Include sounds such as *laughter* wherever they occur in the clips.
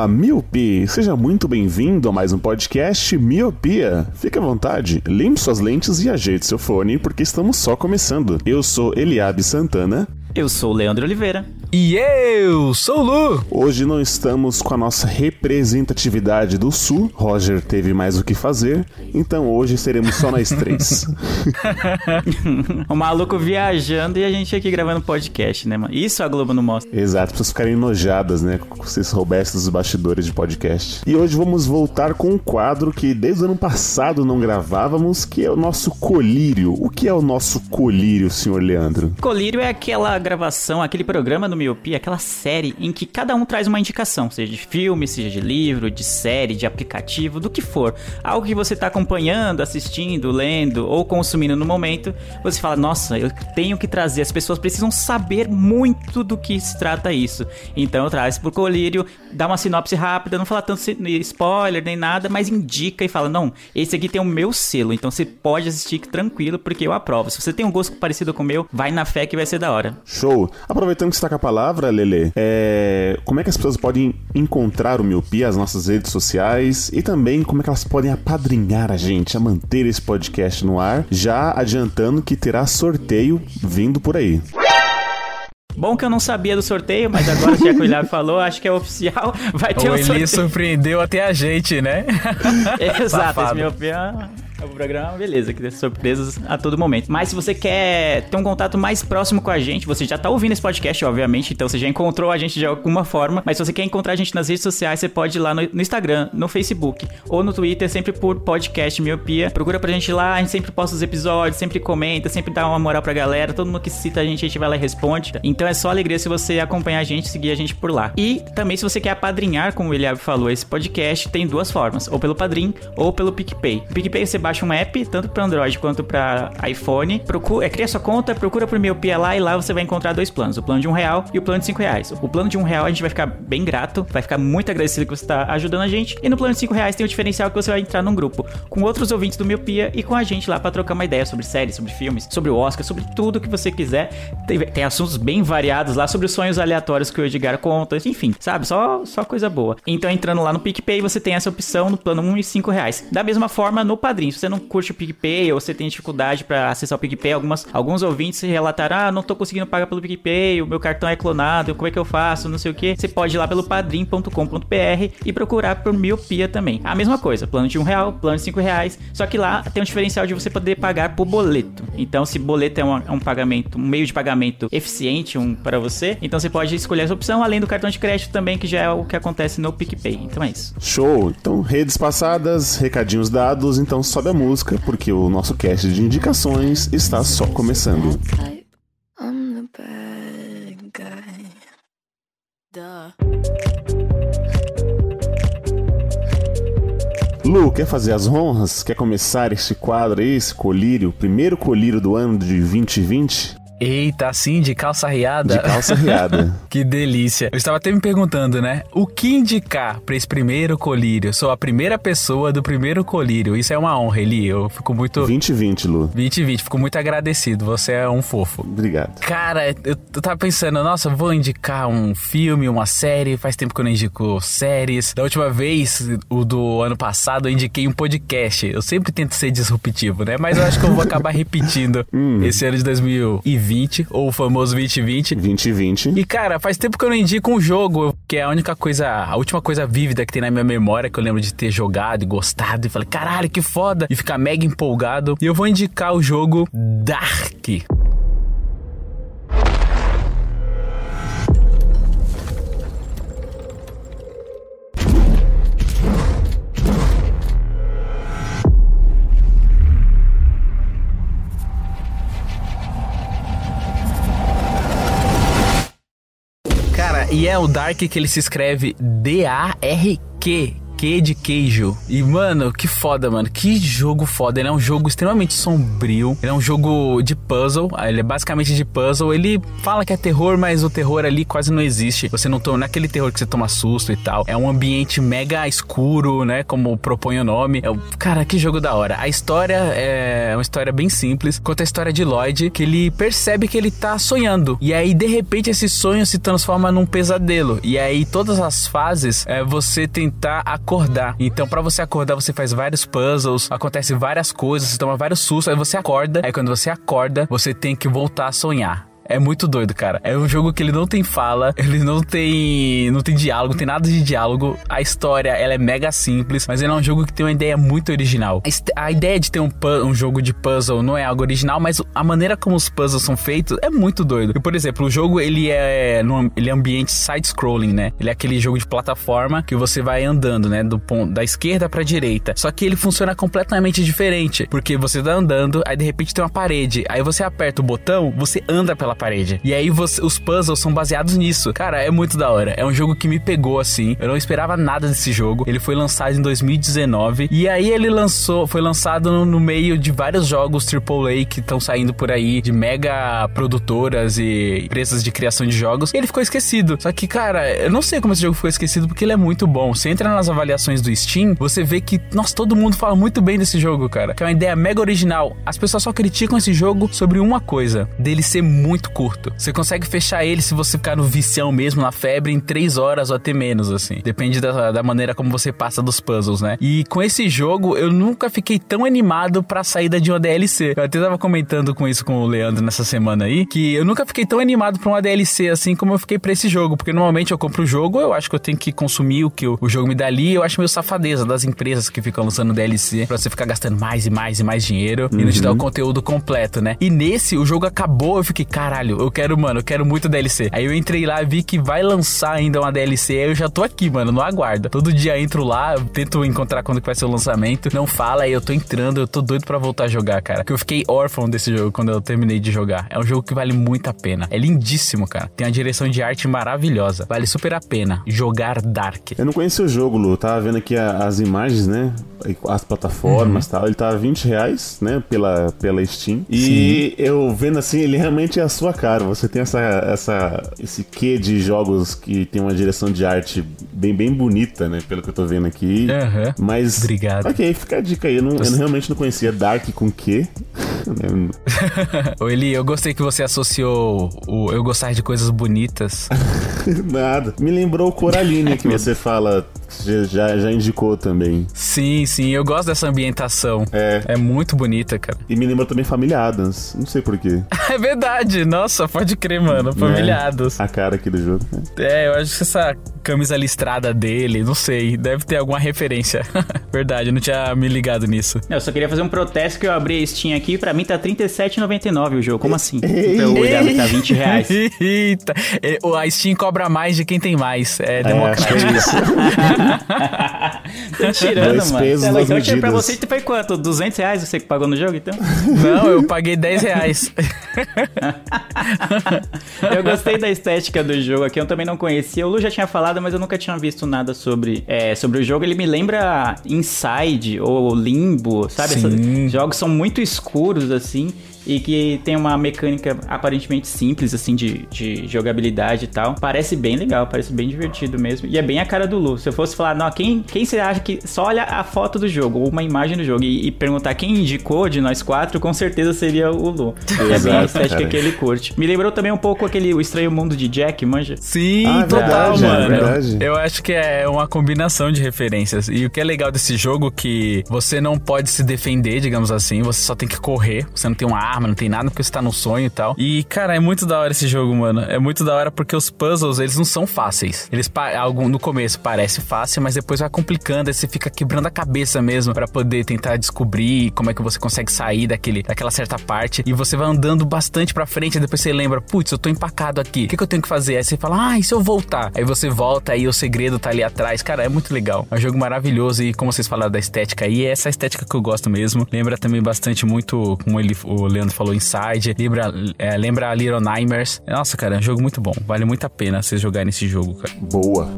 Olá, Miopi! Seja muito bem-vindo a mais um podcast Miopia. Fique à vontade, limpe suas lentes e ajeite seu fone, porque estamos só começando. Eu sou Eliabe Santana. Eu sou Leandro Oliveira. E eu sou o Lu. Hoje não estamos com a nossa representatividade do Sul. Roger teve mais o que fazer, então hoje seremos só nós três. *laughs* o maluco viajando e a gente aqui gravando podcast, né, mano? Isso a Globo não mostra. Exato, pessoas ficarem enojadas, né? Se vocês soubessem dos bastidores de podcast. E hoje vamos voltar com um quadro que desde o ano passado não gravávamos, que é o nosso colírio. O que é o nosso colírio, senhor Leandro? Colírio é aquela gravação, aquele programa do Miopia, aquela série em que cada um traz uma indicação, seja de filme, seja de livro, de série, de aplicativo, do que for. Algo que você tá acompanhando, assistindo, lendo ou consumindo no momento, você fala, nossa, eu tenho que trazer, as pessoas precisam saber muito do que se trata isso. Então eu trago pro Colírio, dá uma sinopse rápida, não fala tanto spoiler nem nada, mas indica e fala, não, esse aqui tem o meu selo, então você pode assistir tranquilo, porque eu aprovo. Se você tem um gosto parecido com o meu, vai na fé que vai ser da hora. Show! Aproveitando que você tá com a palavra, Lele, é... como é que as pessoas podem encontrar o Miopia, as nossas redes sociais e também como é que elas podem apadrinhar a gente a manter esse podcast no ar, já adiantando que terá sorteio vindo por aí. Bom que eu não sabia do sorteio, mas agora já que o Ilhab *laughs* falou, acho que é oficial, vai ter O um sorteio. surpreendeu até a gente, né? *laughs* Exato, esse Safado. meu o programa, beleza, que tem surpresas a todo momento. Mas se você quer ter um contato mais próximo com a gente, você já tá ouvindo esse podcast, obviamente, então você já encontrou a gente de alguma forma, mas se você quer encontrar a gente nas redes sociais, você pode ir lá no, no Instagram, no Facebook ou no Twitter, sempre por podcast Miopia. Procura pra gente lá, a gente sempre posta os episódios, sempre comenta, sempre dá uma moral pra galera, todo mundo que cita a gente, a gente vai lá e responde. Então é só alegria se você acompanhar a gente, seguir a gente por lá. E também se você quer apadrinhar, como o Eliab falou, esse podcast tem duas formas, ou pelo Padrim ou pelo PicPay. O PicPay você baixa um app, tanto para Android quanto para iPhone, procura, é, cria sua conta, procura por Miopia lá e lá você vai encontrar dois planos, o plano de um real e o plano de cinco reais. O plano de um real a gente vai ficar bem grato, vai ficar muito agradecido que você está ajudando a gente. E no plano de cinco reais tem o diferencial que você vai entrar num grupo com outros ouvintes do Miopia e com a gente lá para trocar uma ideia sobre séries, sobre filmes, sobre o Oscar, sobre tudo que você quiser. Tem, tem assuntos bem variados lá sobre os sonhos aleatórios que o Edgar conta, enfim, sabe? Só, só coisa boa. Então entrando lá no PicPay, você tem essa opção no plano 1 e 5 reais. Da mesma forma no Padrim, se você não curte o PicPay ou você tem dificuldade para acessar o PicPay, algumas, alguns ouvintes relataram: ah, não tô conseguindo pagar pelo PicPay, o meu cartão é clonado, como é que eu faço, não sei o que. Você pode ir lá pelo padrim.com.br e procurar por miopia também. A mesma coisa, plano de um real, plano de cinco reais, só que lá tem um diferencial de você poder pagar por boleto. Então, se boleto é um, é um pagamento, um meio de pagamento eficiente um, para você, então você pode escolher essa opção, além do cartão de crédito também, que já é o que acontece no PicPay. Então é isso. Show! Então, redes passadas, recadinhos dados, então sobe a música, porque o nosso cast de indicações está só começando. Lu, quer fazer as honras? Quer começar este quadro aí, esse colírio, primeiro colírio do ano de 2020? Eita, assim, de calça riada. De calça riada. *laughs* que delícia. Eu estava até me perguntando, né? O que indicar para esse primeiro colírio? Sou a primeira pessoa do primeiro colírio. Isso é uma honra, Eli. Eu fico muito. 2020, Lu. 2020, fico muito agradecido. Você é um fofo. Obrigado. Cara, eu eu tava pensando, nossa, vou indicar um filme, uma série. Faz tempo que eu não indico séries. Da última vez, o do ano passado, eu indiquei um podcast. Eu sempre tento ser disruptivo, né? Mas eu acho que eu vou acabar *laughs* repetindo esse ano de 2020, ou o famoso 2020. 2020. E cara, faz tempo que eu não indico um jogo, que é a única coisa, a última coisa vívida que tem na minha memória, que eu lembro de ter jogado e gostado, e falei, caralho, que foda, e ficar mega empolgado. E eu vou indicar o jogo Dark. E é o Dark que ele se escreve D-A-R-Q. De queijo. E, mano, que foda, mano. Que jogo foda. Ele é um jogo extremamente sombrio. Ele é um jogo de puzzle. Ele é basicamente de puzzle. Ele fala que é terror, mas o terror ali quase não existe. Você não toma naquele terror que você toma susto e tal. É um ambiente mega escuro, né? Como propõe o nome. É, cara, que jogo da hora. A história é uma história bem simples. Conta a história de Lloyd, que ele percebe que ele tá sonhando. E aí, de repente, esse sonho se transforma num pesadelo. E aí, todas as fases é você tentar acordar. Então, pra você acordar, você faz vários puzzles, acontece várias coisas, você toma vários sustos, aí você acorda. Aí, quando você acorda, você tem que voltar a sonhar. É muito doido, cara. É um jogo que ele não tem fala, *laughs* ele não tem não tem diálogo, tem nada de diálogo. A história, ela é mega simples, mas ele é um jogo que tem uma ideia muito original. A ideia de ter um, um jogo de puzzle não é algo original, mas a maneira como os puzzles são feitos é muito doido. E, por exemplo, o jogo, ele é num, ele é ambiente side-scrolling, né? Ele é aquele jogo de plataforma que você vai andando, né? Do ponto da esquerda pra direita. Só que ele funciona completamente diferente, porque você tá andando, aí de repente tem uma parede, aí você aperta o botão, você anda pela parede. E aí você- os puzzles são baseados nisso. Cara, é muito da hora. É um jogo que me pegou assim. Eu não esperava nada desse jogo. Ele foi lançado em 2019 e aí ele lançou, foi lançado no, no meio de vários jogos AAA que estão saindo por aí de mega produtoras e empresas de criação de jogos. E ele ficou esquecido. Só que, cara, eu não sei como esse jogo ficou esquecido porque ele é muito bom. Você entra nas avaliações do Steam, você vê que, nossa, todo mundo fala muito bem desse jogo, cara. Que é uma ideia mega original. As pessoas só criticam esse jogo sobre uma coisa: dele ser muito curto. Você consegue fechar ele se você ficar no vicião mesmo, na febre, em 3 horas ou até menos, assim. Depende da, da maneira como você passa dos puzzles, né? E com esse jogo, eu nunca fiquei tão animado pra saída de uma DLC. Eu até tava comentando com isso com o Leandro nessa semana aí, que eu nunca fiquei tão animado pra uma DLC assim como eu fiquei pra esse jogo. Porque normalmente eu compro o jogo, eu acho que eu tenho que consumir o que o, o jogo me dá ali. Eu acho meio safadeza das empresas que ficam lançando DLC pra você ficar gastando mais e mais e mais dinheiro e não te dar o conteúdo completo, né? E nesse, o jogo acabou, eu fiquei, caralho, eu quero, mano, eu quero muito DLC. Aí eu entrei lá, vi que vai lançar ainda uma DLC, aí eu já tô aqui, mano, no aguardo. Todo dia entro lá, eu tento encontrar quando que vai ser o lançamento. Não fala, aí eu tô entrando, eu tô doido pra voltar a jogar, cara. Porque eu fiquei órfão desse jogo quando eu terminei de jogar. É um jogo que vale muito a pena. É lindíssimo, cara. Tem uma direção de arte maravilhosa. Vale super a pena jogar Dark. Eu não conhecia o jogo, Lu. Tava vendo aqui a- as imagens, né? As plataformas e tal. Ele tá 20 reais, né? Pela, pela Steam. E eu vendo assim, ele realmente é a sua cara. Você tem essa, essa, esse quê de jogos que tem uma direção de arte bem, bem bonita, né? Pelo que eu tô vendo aqui. Aham. Mas. Obrigado. Ok, fica a dica aí. Eu, não, eu realmente não conhecia Dark com Q. *laughs* Eli, eu gostei que você associou o eu gostar de coisas bonitas. Nada. Me lembrou o Coraline *laughs* que você fala. Que Já, já indicou também. Sim, sim, eu gosto dessa ambientação. É. É muito bonita, cara. E me lembrou também Família Adams. Não sei porquê. *laughs* É verdade, nossa, pode crer, mano. Familiados. A cara aqui do jogo. né? É, eu acho que essa camisa listrada dele, não sei, deve ter alguma referência. *laughs* verdade, eu não tinha me ligado nisso. Eu só queria fazer um protesto que eu abri a Steam aqui, pra mim tá R$37,99 o jogo. Como assim? *laughs* Ei. Pra eu olhar que tá 20 reais. Eita, é, o- a Steam cobra mais de quem tem mais. É É, acho que democrático. é isso. *laughs* Tô tirando, Dois mano. pesos, lá, duas então eu tirei pra medidas. você foi quanto? 200 reais você que pagou no jogo, então? Não, eu paguei 10 reais. *laughs* Eu gostei da estética do jogo aqui, eu também não conhecia. O Lu já tinha falado, mas eu nunca tinha visto nada sobre, é, sobre o jogo. Ele me lembra Inside ou Limbo, sabe? Sim. Esses jogos são muito escuros, assim. E que tem uma mecânica aparentemente simples, assim, de, de jogabilidade e tal. Parece bem legal, parece bem divertido mesmo. E é bem a cara do Lu. Se eu fosse falar, não, quem, quem você acha que só olha a foto do jogo, ou uma imagem do jogo, e, e perguntar quem indicou de nós quatro, com certeza seria o Lu. é bem a Exato, estética cara. que ele curte. Me lembrou também um pouco aquele O Estranho Mundo de Jack, manja? Sim, Ah, total, verdade, é mano. verdade. Eu acho que é uma combinação de referências. E o que é legal desse jogo é que você não pode se defender, digamos assim, você só tem que correr. Você não tem uma arma, não tem nada, porque você tá no sonho e tal. E, cara, é muito da hora esse jogo, mano. É muito da hora porque os puzzles, eles não são fáceis. Eles, algum, no começo, parece fácil, mas depois vai complicando. Aí você fica quebrando a cabeça mesmo pra poder tentar descobrir como é que você consegue sair daquele, daquela certa parte. E você vai andando bastante pra frente, e depois você lembra, putz, eu tô empacado aqui. O que, que eu tenho que fazer? Aí você fala, ah, e se eu voltar? Aí você volta e o segredo tá ali atrás. Cara, é muito legal. É um jogo maravilhoso e como vocês falaram da estética aí, é essa estética que eu gosto mesmo. Lembra também bastante muito, como ele, o Leandro falou, Inside, lembra, é, lembra Little Nightmares. Nossa, cara, é um jogo muito bom. Vale muito a pena vocês jogarem esse jogo, cara. Boa.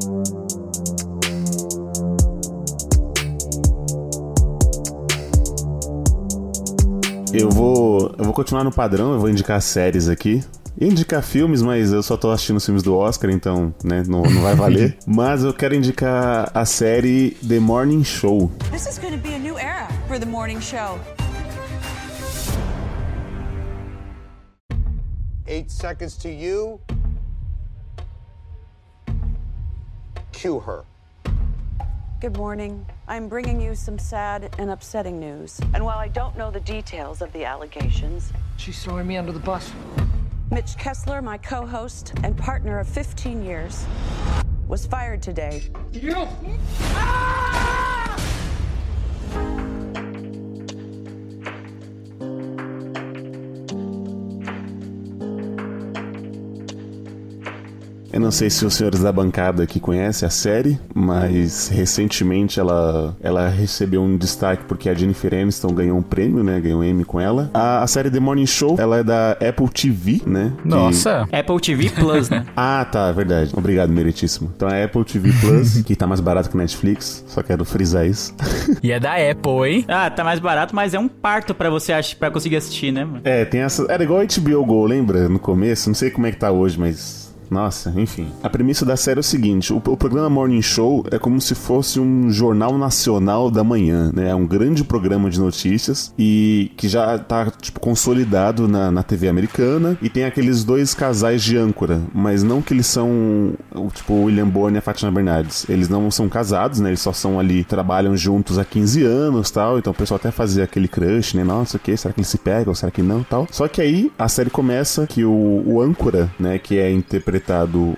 Eu vou, eu vou continuar no padrão, eu vou indicar séries aqui. Indicar filmes, mas eu só tô assistindo os filmes do Oscar, então, né, não, não vai valer. *laughs* mas eu quero indicar a série The Morning Show. This is to be a new era for the morning show. Eight seconds to you. Cue her. Good morning. I'm bringing you some sad and upsetting news. And while I don't know the details of the allegations, She's throwing me under the bus. Mitch Kessler, my co host and partner of 15 years, was fired today. You! Ah! Eu não sei se os senhores da bancada aqui conhecem a série, mas recentemente ela, ela recebeu um destaque porque a Jennifer Aniston ganhou um prêmio, né? Ganhou um Emmy com ela. A, a série The Morning Show, ela é da Apple TV, né? que- Nossa! Apple TV Plus, né? *laughs* Ah, tá, verdade. Obrigado, meritíssimo. Então é Apple TV Plus, *laughs* que tá mais barato que Netflix. Só quero frisar isso. E é da Apple, hein? Ah, tá mais barato, mas é um parto pra você pra conseguir assistir, né, mano? É, tem essa. Era igual a HBO Go, lembra? No começo. Não sei como é que tá hoje, mas. Nossa, enfim. A premissa da série é o seguinte: o, o programa Morning Show é como se fosse um jornal nacional da manhã, né? É um grande programa de notícias e que já tá, tipo, consolidado na, na TV americana. E tem aqueles dois casais de âncora, mas não que eles são, tipo, o William Bourne e a Fátima Bernardes. Eles não são casados, né? Eles só são ali, trabalham juntos há 15 anos tal. Então o pessoal até fazia aquele crush, né? Nossa, o que? Será que eles se pegam? Será que não? Tal. Só que aí a série começa que o, o âncora, né? Que é interpretado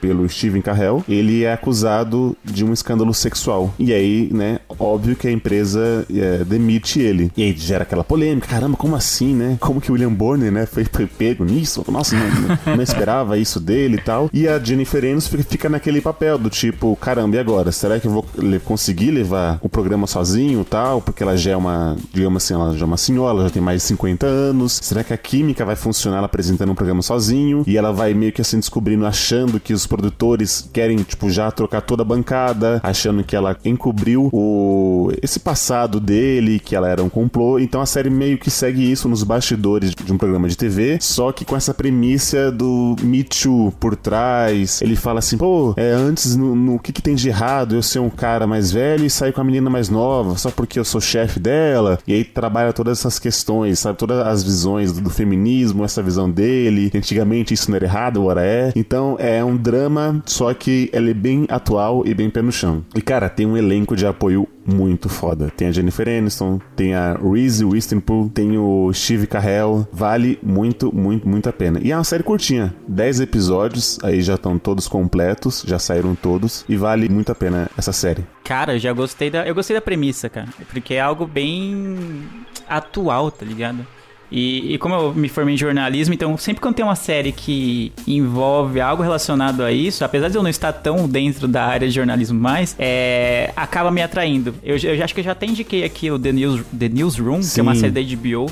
pelo Steven Carell, ele é acusado de um escândalo sexual. E aí, né? Óbvio que a empresa é, demite ele. E aí gera aquela polêmica. Caramba, como assim, né? Como que o William Bourne, né? Foi, foi pego nisso? Nossa, não, não- esperava isso dele e tal. E a Jennifer Aniston fica, naquele papel do tipo, caramba, e agora? Será que eu vou conseguir levar o programa sozinho e tal? Porque ela já é uma, digamos assim, ela já é uma senhora, ela já tem mais de 50 anos. Será que a química vai funcionar ela apresentando um programa sozinho? E ela vai meio que assim descobrindo, achando que os produtores querem, tipo, já trocar toda a bancada, achando que ela encobriu o esse passado dele, que ela era um complô. Então a série meio que segue isso nos bastidores de um programa de TV, só que com essa premissa do Me Too por trás. Ele fala assim, pô, é, antes no, no que, que tem de errado eu ser um cara mais velho e sair com a menina mais nova, só porque eu sou chefe dela. E aí trabalha todas essas questões, sabe? Todas as visões do, do feminismo, essa visão dele. Antigamente isso não era errado, agora é. É um drama, só que ele é bem atual e bem pé no chão. E cara, tem um elenco de apoio muito foda. Tem a Jennifer Aniston, tem a Reese Witherspoon, tem o Steve Carell. Vale muito, muito, muito a pena. E é uma série curtinha, 10 episódios, aí já estão todos completos, já saíram todos e vale muito a pena essa série. Cara, eu já gostei da. Eu gostei da premissa, cara. Porque é algo bem atual, tá ligado? E, e como eu me formei em jornalismo, então sempre quando tem uma série que envolve algo relacionado a isso, apesar de eu não estar tão dentro da área de jornalismo mais, é, acaba me atraindo. Eu, já- eu acho que eu já até indiquei aqui o The, News, The Newsroom, que é uma Sim. série da HBO,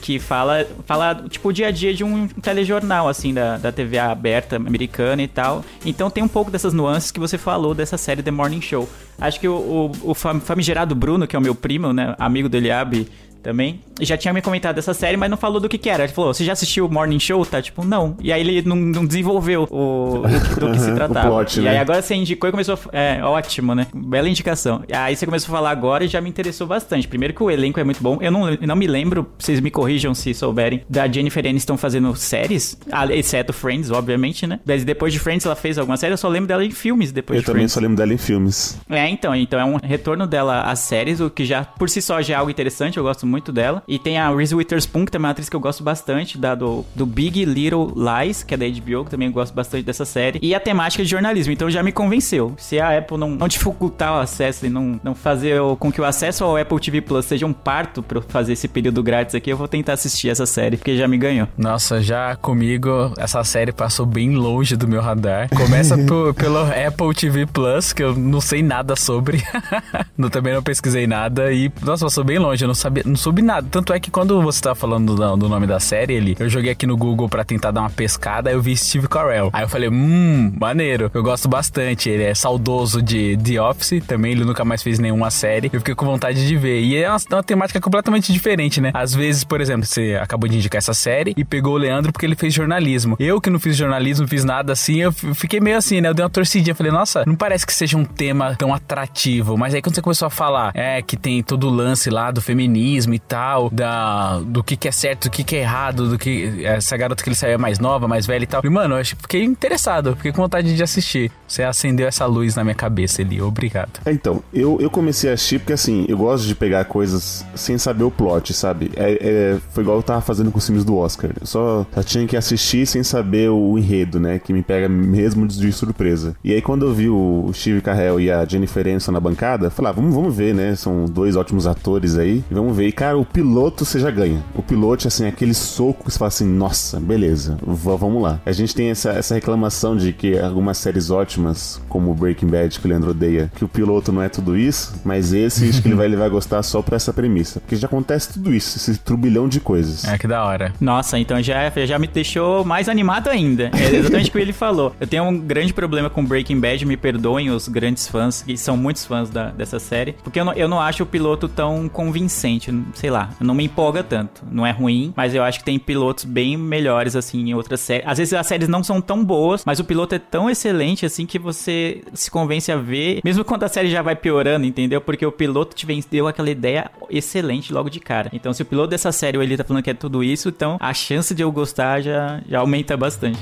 que fala, fala tipo, o dia a dia de um telejornal, assim, da, da TV aberta americana e tal. Então tem um pouco dessas nuances que você falou dessa série The Morning Show. Acho que o, o, o fam- famigerado Bruno, que é o meu primo, né, amigo do Eliabe também, já tinha me comentado dessa série, mas não falou do que que era. Ele falou, você já assistiu o Morning Show? Tá, tipo, não. E aí ele não, não desenvolveu o, o do que se *laughs* tratava. plot, e né? aí agora você indicou e começou a... É, ótimo, né? Bela indicação. Aí você começou a falar agora e já me interessou bastante. Primeiro que o elenco é muito bom. Eu não, não me lembro, vocês me corrijam se souberem, da Jennifer Aniston fazendo séries, exceto Friends, obviamente, né? Mas depois de Friends ela fez alguma série, eu só lembro dela em filmes depois Eu de também Friends. só lembro dela em filmes. É, então, então é um retorno dela às séries, o que já por si só já é algo interessante, eu gosto muito dela. E tem a Reese Witherspoon, que também é uma atriz que eu gosto bastante, da do, do Big Little Lies, que é da HBO, que também eu gosto bastante dessa série. E a temática de jornalismo, então já me convenceu. Se a Apple não, não dificultar o acesso e não, não fazer com que o acesso ao Apple TV Plus seja um parto pra eu fazer esse período grátis aqui, eu vou tentar assistir essa série, porque já me ganhou. Nossa, já comigo, essa série passou bem longe do meu radar. Começa *laughs* pelo Apple TV Plus, que eu não sei nada sobre. *laughs* não, também não pesquisei nada. E, nossa, passou bem longe. Eu não sabia, não soube nada. Tanto é que quando você tava falando do, do nome da série, ele, eu joguei aqui no Google pra tentar dar uma pescada, eu vi Steve Carell. Aí eu falei, hum, maneiro. Eu gosto bastante. Ele é saudoso de The Office, também ele nunca mais fez nenhuma série. Eu fiquei com vontade de ver. E é uma, uma temática completamente diferente, né? Às vezes, por exemplo, você acabou de indicar essa série e pegou o Leandro porque ele fez jornalismo. Eu que não fiz jornalismo, fiz nada assim, eu fiquei meio assim, né? Eu dei uma torcidinha. Falei, nossa, não parece que seja um tema tão atrativo. Mas aí quando você começou a falar, é, que tem todo o lance lá do feminismo e tal, da, do que, que é certo, do que, que é errado, do que. Essa garota que ele saiu é mais nova, mais velha e tal. E, mano, eu fiquei interessado, fiquei com vontade de assistir. Você acendeu essa luz na minha cabeça, Eli. Obrigado. É, Então, eu, eu comecei a assistir porque, assim, eu gosto de pegar coisas sem saber o plot, sabe? É, é- foi igual eu tava fazendo com os filmes do Oscar. Eu só, só tinha que assistir sem saber o enredo, né? Que me pega mesmo de, surpresa. E aí, quando eu vi o Steve Carell e a Jennifer Aniston na bancada, eu falei, ah, vamos, vamos ver, né? São dois ótimos atores aí. Vamos ver. E, cara, o piloto você já ganha. O piloto, assim, aquele soco que você fala assim, nossa, beleza, vamos lá. A gente tem essa, essa reclamação de que algumas séries ótimas, como Breaking Bad, que o Leandro odeia, que o piloto não é tudo isso, mas esse acho que ele *laughs* vai, ele vai gostar só por essa premissa. Porque já acontece tudo isso, esse turbilhão de coisas. É que da hora. Nossa, então já, já me deixou mais animado ainda. É exatamente o que ele falou. Eu tenho um grande problema com Breaking Bad, me perdoem os grandes fãs, que são muitos fãs da- dessa série, porque eu não, eu não acho o piloto tão convincente, sei lá, não me empolga tanto. Não é ruim, mas eu acho que tem pilotos bem melhores, assim, em outras séries. Às vezes as séries não são tão boas, mas o piloto é tão excelente, assim, que você se convence a ver, mesmo quando a série já vai piorando, entendeu? Porque o piloto te deu aquela ideia excelente logo de cara. Então, se o piloto dessa série, ele tá falando que é tudo isso, então a chance de eu gostar já, já aumenta bastante.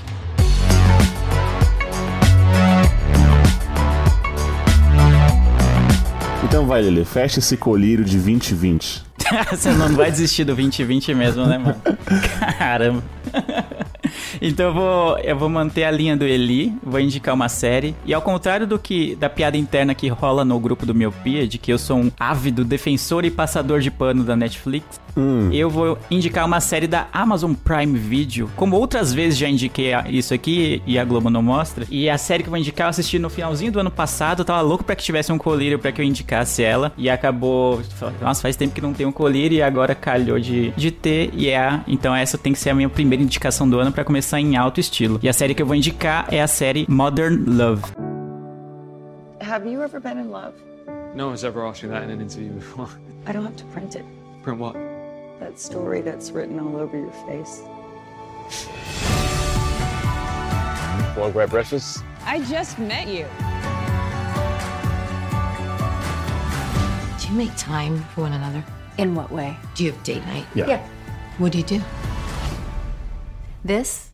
Então vai, Lele, fecha esse colírio de 2020. *laughs* Você não vai desistir do 2020 mesmo, né, mano? *laughs* Caramba. Então eu vou, eu vou manter a linha do Eli, vou indicar uma série. E ao contrário do que da piada interna que rola no grupo do Miopia, de que eu sou um ávido defensor e passador de pano da Netflix, eu vou indicar uma série da Amazon Prime Video. Como outras vezes já indiquei isso aqui e a Globo não mostra. E a série que eu vou indicar eu assisti no finalzinho do ano passado. Eu tava louco pra que tivesse um colírio pra que eu indicasse ela. E acabou. Nossa, faz tempo que não tem um colírio e agora calhou de, de ter. E é. Então essa tem que ser a minha primeira indicação do ano pra começar em alto estilo. E a série que eu vou indicar é a série Modern Love. Have you ever been in love? No one's ever asked me that in an interview before. I don't have to print it. Print what? That story that's written all over your face. Want to grab breakfast? I just met you. Do you make time for one another? In what way? Do you have date night? Yeah. Yeah. What do you do? This?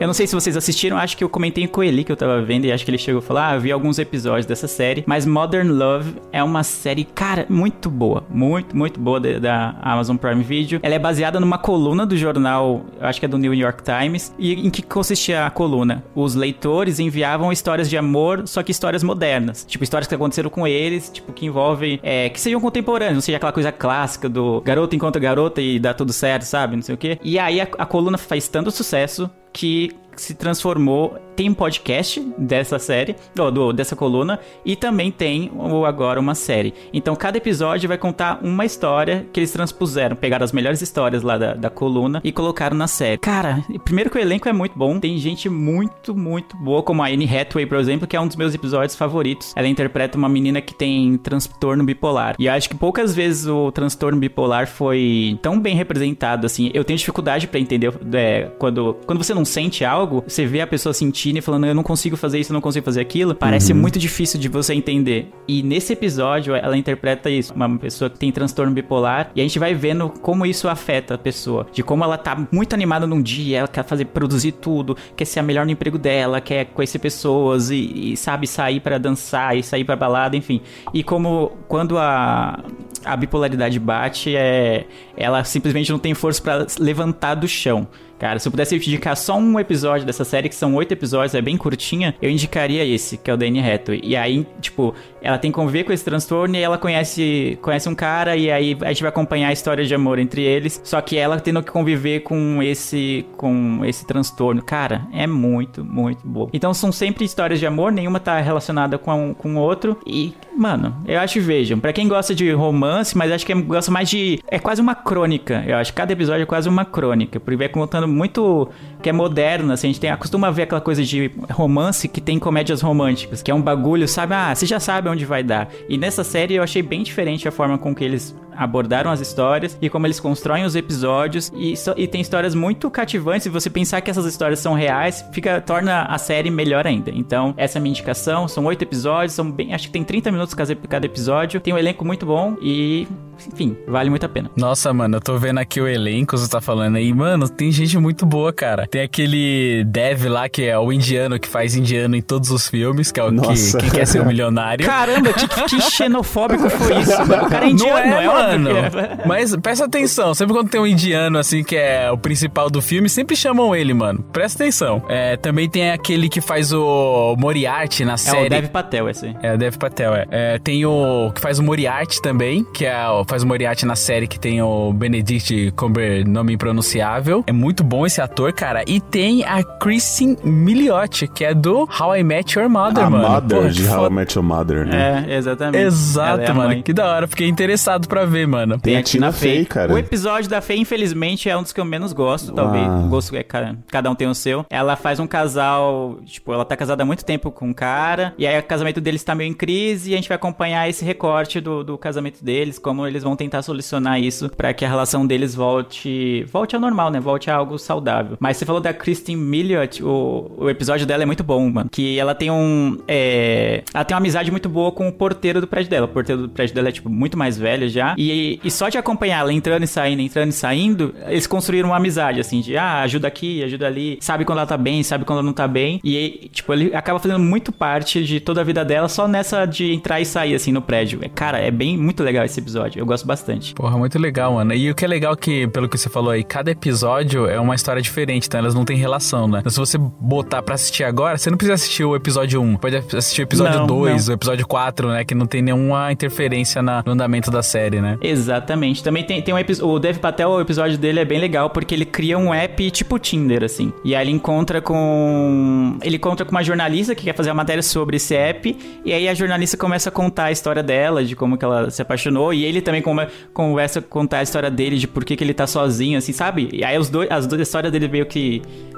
Eu não sei se vocês assistiram, acho que eu comentei com ele que eu tava vendo e acho que ele chegou a falar, ah, vi alguns episódios dessa série, mas Modern Love é uma série, cara, muito boa, muito, muito boa de- da Amazon Prime Video. Ela é baseada numa coluna do jornal, acho que é do New York Times, e em que consistia a coluna? Os leitores enviavam histórias de amor, só que histórias modernas, tipo histórias que aconteceram com eles, tipo que envolvem, é, que sejam contemporâneos, não seja aquela coisa clássica do garoto encontra garota e dá tudo certo, sabe, não sei o quê. E aí a, a coluna faz tanto sucesso que se transformou. Tem podcast dessa série, ou do, dessa coluna, e também tem o, agora uma série. Então cada episódio vai contar uma história que eles transpuseram, pegaram as melhores histórias lá da, da coluna e colocaram na série. Cara, primeiro que o elenco é muito bom, tem gente muito, muito boa, como a Anne Hathaway, por exemplo, que é um dos meus episódios favoritos. Ela interpreta uma menina que tem transtorno bipolar. E acho que poucas vezes o transtorno bipolar foi tão bem representado assim. Eu tenho dificuldade pra entender é, quando, quando você não sente algo, você vê a pessoa sentindo e falando, eu não consigo fazer isso, eu não consigo fazer aquilo. Parece Uhum. muito difícil de você entender. E nesse episódio, ela interpreta isso. Uma pessoa que tem transtorno bipolar. E a gente vai vendo como isso afeta a pessoa. De como ela tá muito animada num dia, ela quer fazer, produzir tudo, quer ser a melhor no emprego dela, quer conhecer pessoas e, e sabe sair pra dançar e sair pra balada, enfim. E como quando a, a bipolaridade bate, é, ela simplesmente não tem força pra levantar do chão. Cara, se eu pudesse indicar só um episódio dessa série, que são oito episódios, é bem curtinha, eu indicaria esse, que é o Danny Hathaway. E aí, tipo, ela tem que conviver com esse transtorno e ela conhece, conhece um cara e aí a gente vai acompanhar a história de amor entre eles, só que ela tendo que conviver com esse com esse transtorno. Cara, é muito, muito bom. Então são sempre histórias de amor, nenhuma tá relacionada com com outro e, mano, eu acho vejam, para quem gosta de romance, mas acho que gosta mais de é quase uma crônica. Eu acho que cada episódio é quase uma crônica, porque vai contando muito que é moderno, assim, a gente tem acostuma ver aquela coisa de romance que tem comédias românticas, que é um bagulho, sabe? Ah, você já sabe onde vai dar. E nessa série eu achei bem diferente a forma com que eles abordaram as histórias e como eles constroem os episódios e, so, e tem histórias muito cativantes. Se você pensar que essas histórias são reais, fica torna a série melhor ainda. Então, essa é a minha indicação. São oito episódios, são bem, acho que tem 30 minutos cada episódio. Tem um elenco muito bom e enfim, vale muito a pena. Nossa, mano, eu tô vendo aqui o elenco, você tá falando aí, mano, tem gente muito boa, cara. Tem aquele Dev lá, que é o indiano que faz indiano em todos os filmes, que é o que, que, quer ser um milionário. Caramba, que, que *laughs* xenofóbico foi isso, mano? O cara é indiano, não é, não é mano? É. Mas presta atenção, sempre quando tem um indiano, assim, que é o principal do filme, sempre chamam ele, mano. Presta atenção. É, também tem aquele que faz o Moriarty na série. É o Dev Patel, esse aí. É, o Dev Patel, é. é. Tem o que faz o Moriarty também, que é o faz o Moriarty na série que tem o Benedict Cumber, nome impronunciável. É muito bom esse ator, cara. E tem a Kristen Milioti, que é do How I Met Your Mother, a mano. Mother Pô, de How I Met Your Mother, né? É, exatamente. Exato, é mano. Que da hora. Fiquei interessado pra ver, mano. Tem, tem a Tina Fey, cara. O episódio da Fey, infelizmente, é um dos que eu menos gosto. Talvez. Ah. Gosto, é, cada um tem o seu. Ela faz um casal, tipo, ela tá casada há muito tempo com um cara. E aí o casamento deles tá meio em crise. E a gente vai acompanhar esse recorte do, do casamento deles, como eles vão tentar solucionar isso para que a relação deles volte volte ao normal, né? Volte a algo saudável. Mas você falou da Kristen Miliot, o, o episódio dela é muito bom, mano. Que ela tem um. É, ela tem uma amizade muito boa com o porteiro do prédio dela. O porteiro do prédio dela é, tipo, muito mais velho já. E, e só de acompanhar ela entrando e saindo, entrando e saindo, eles construíram uma amizade, assim, de ah, ajuda aqui, ajuda ali, sabe quando ela tá bem, sabe quando ela não tá bem. E, tipo, ele acaba fazendo muito parte de toda a vida dela só nessa de entrar e sair, assim, no prédio. Cara, é bem muito legal esse episódio. Eu gosto bastante. Porra, muito legal, mano. E o que é legal que, pelo que você falou aí, cada episódio é uma história diferente, elas não têm relação, né? Então, se você botar pra assistir agora, você não precisa assistir o episódio 1. Pode assistir o episódio não, 2, não. o episódio 4, né? Que não tem nenhuma interferência na, no andamento da série, né? Exatamente. Também tem, tem um episódio. O Dev Patel, o episódio dele é bem legal porque ele cria um app tipo Tinder, assim. E aí ele encontra com. Ele encontra com uma jornalista que quer fazer uma matéria sobre esse app. E aí a jornalista começa a contar a história dela, de como que ela se apaixonou. E ele também come, conversa a contar a história dele, de por que, que ele tá sozinho, assim, sabe? E aí os dois, as duas histórias dele meio que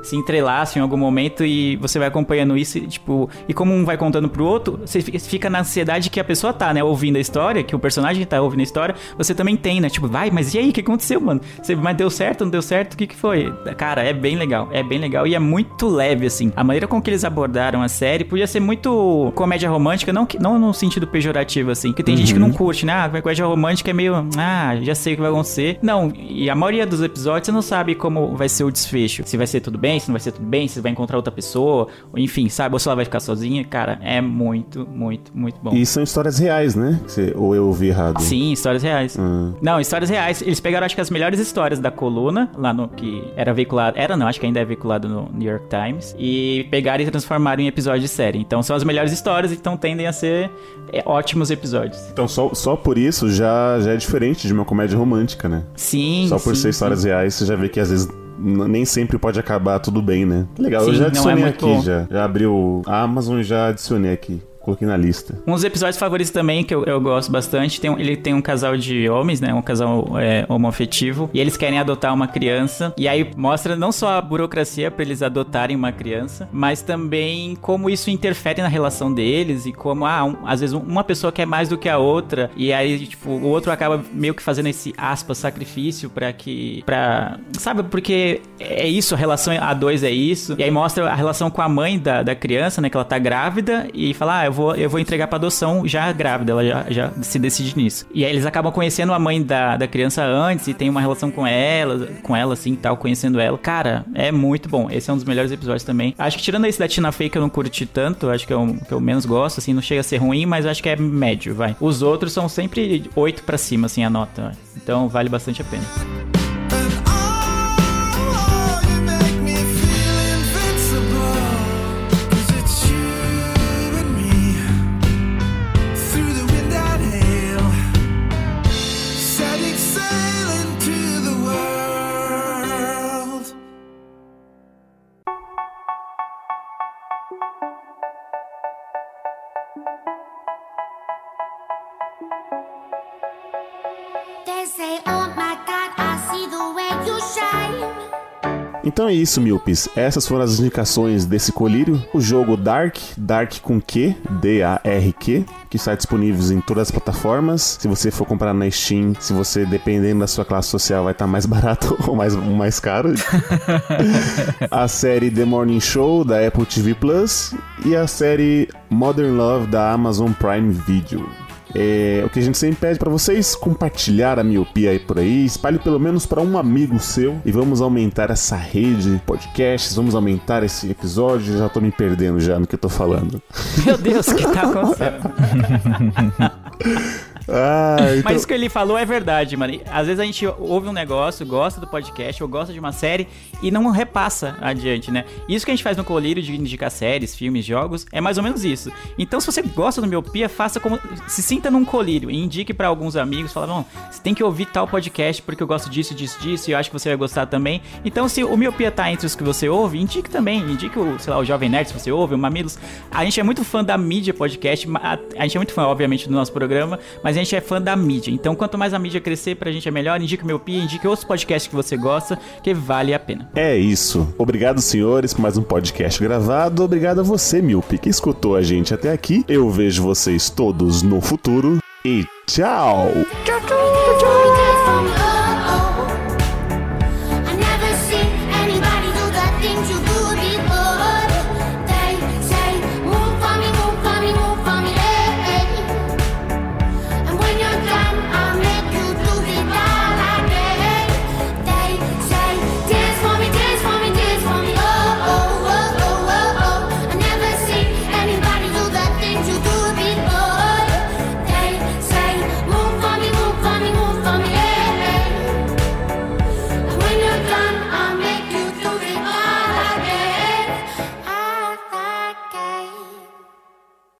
se entrelaçam em algum momento e você vai acompanhando isso, e, tipo, e como um vai contando pro outro, você fica na ansiedade que a pessoa tá, né, ouvindo a história, que o personagem tá ouvindo a história, você também tem, né? Tipo, vai, mas e aí, o que aconteceu, mano? Você, mas deu certo, não deu certo? O que que foi? Cara, é bem legal, é bem legal e é muito leve, assim. A maneira com que eles abordaram a série podia ser muito comédia romântica, não, não no sentido pejorativo, assim, porque tem uhum. gente que não curte, né? Ah, comédia romântica é meio, ah, já sei o que vai acontecer. Não, e a maioria dos episódios você não sabe como vai ser o desfecho. Se vai ser tudo bem, se não vai ser tudo bem, se vai encontrar outra pessoa, enfim, sabe? Ou se ela vai ficar sozinha. Cara, é muito, muito, muito bom. E são histórias reais, né? ou eu ouvi errado? Sim, histórias reais. Hum. Não, histórias reais. Eles pegaram, acho que as melhores histórias da coluna, lá no que era veiculado. Era não, acho que ainda é veiculado no New York Times. E pegaram e transformaram em episódio de série. Então são as melhores histórias, então tendem a ser é, ótimos episódios. Então só, só por isso já, já é diferente de uma comédia romântica, né? Sim. Só por sim, ser histórias sim. reais, você já vê que às vezes nem sempre pode acabar tudo bem, né? Legal, Sim, eu já é adicionei é aqui, já. Já abriu a Amazon e já adicionei aqui. Coloquei na lista. Um dos episódios favoritos também, que eu, eu gosto bastante, tem, ele tem um casal de homens, né? Um casal é, homoafetivo. E eles querem adotar uma criança. E aí mostra não só a burocracia para eles adotarem uma criança, mas também como isso interfere na relação deles e como, ah, um, às vezes uma pessoa quer mais do que a outra. E aí, tipo, o outro acaba meio que fazendo esse aspas sacrifício para que. para Sabe, porque é isso, a relação a dois é isso. E aí mostra a relação com a mãe da, da criança, né? Que ela tá grávida e fala, ah, eu vou, eu vou entregar pra adoção já grávida, ela já, já se decide nisso. E aí eles acabam conhecendo a mãe da, da criança antes e tem uma relação com ela, com ela assim tal, conhecendo ela. Cara, é muito bom. Esse é um dos melhores episódios também. Acho que tirando esse da Tina Fey que eu não curti tanto, acho que é o que eu menos gosto, assim, não chega a ser ruim, mas acho que é médio, vai. Os outros são sempre 8 para cima, assim, a nota. Então vale bastante a pena. Então é isso, Milpes. Essas foram as indicações desse colírio. O jogo Dark, Dark com Q, D-A-R-Q, que está disponível em todas as plataformas. Se você for comprar na Steam, se você, dependendo da sua classe social, vai estar mais *laughs* barato ou mais, mais caro. *laughs* a série The Morning Show, da Apple TV Plus. E a série Modern Love, da Amazon Prime Video. É, o que a gente sempre pede para vocês compartilhar a miopia aí por aí, espalhe pelo menos para um amigo seu e vamos aumentar essa rede de podcasts, vamos aumentar esse episódio. Já tô me perdendo já no que eu tô falando. Meu Deus, o que tá *laughs* acontecendo? *laughs* Ah, então... Mas isso que ele falou é verdade, mano. Às vezes a gente ouve um negócio, gosta do podcast ou gosta de uma série e não repassa adiante, né? Isso que a gente faz no colírio de indicar séries, filmes, jogos, é mais ou menos isso. Então, se você gosta do Miopia, faça como. Se sinta num colírio e indique para alguns amigos, fala, não, você tem que ouvir tal podcast porque eu gosto disso, disso, disso e eu acho que você vai gostar também. Então, se o Miopia tá entre os que você ouve, indique também. Indique o, sei lá, o Jovem Nerd, se você ouve, o Mamilos. A gente é muito fã da mídia podcast, a gente é muito fã, obviamente, do nosso programa, mas a gente é fã da mídia. Então, quanto mais a mídia crescer, pra gente é melhor. Indique o Miopia, indique outros podcasts que você gosta, que vale a pena. É isso. Obrigado, senhores, por mais um podcast gravado. Obrigado a você, Miopi, que escutou a gente até aqui. Eu vejo vocês todos no futuro e tchau! Tchau, tchau, tchau.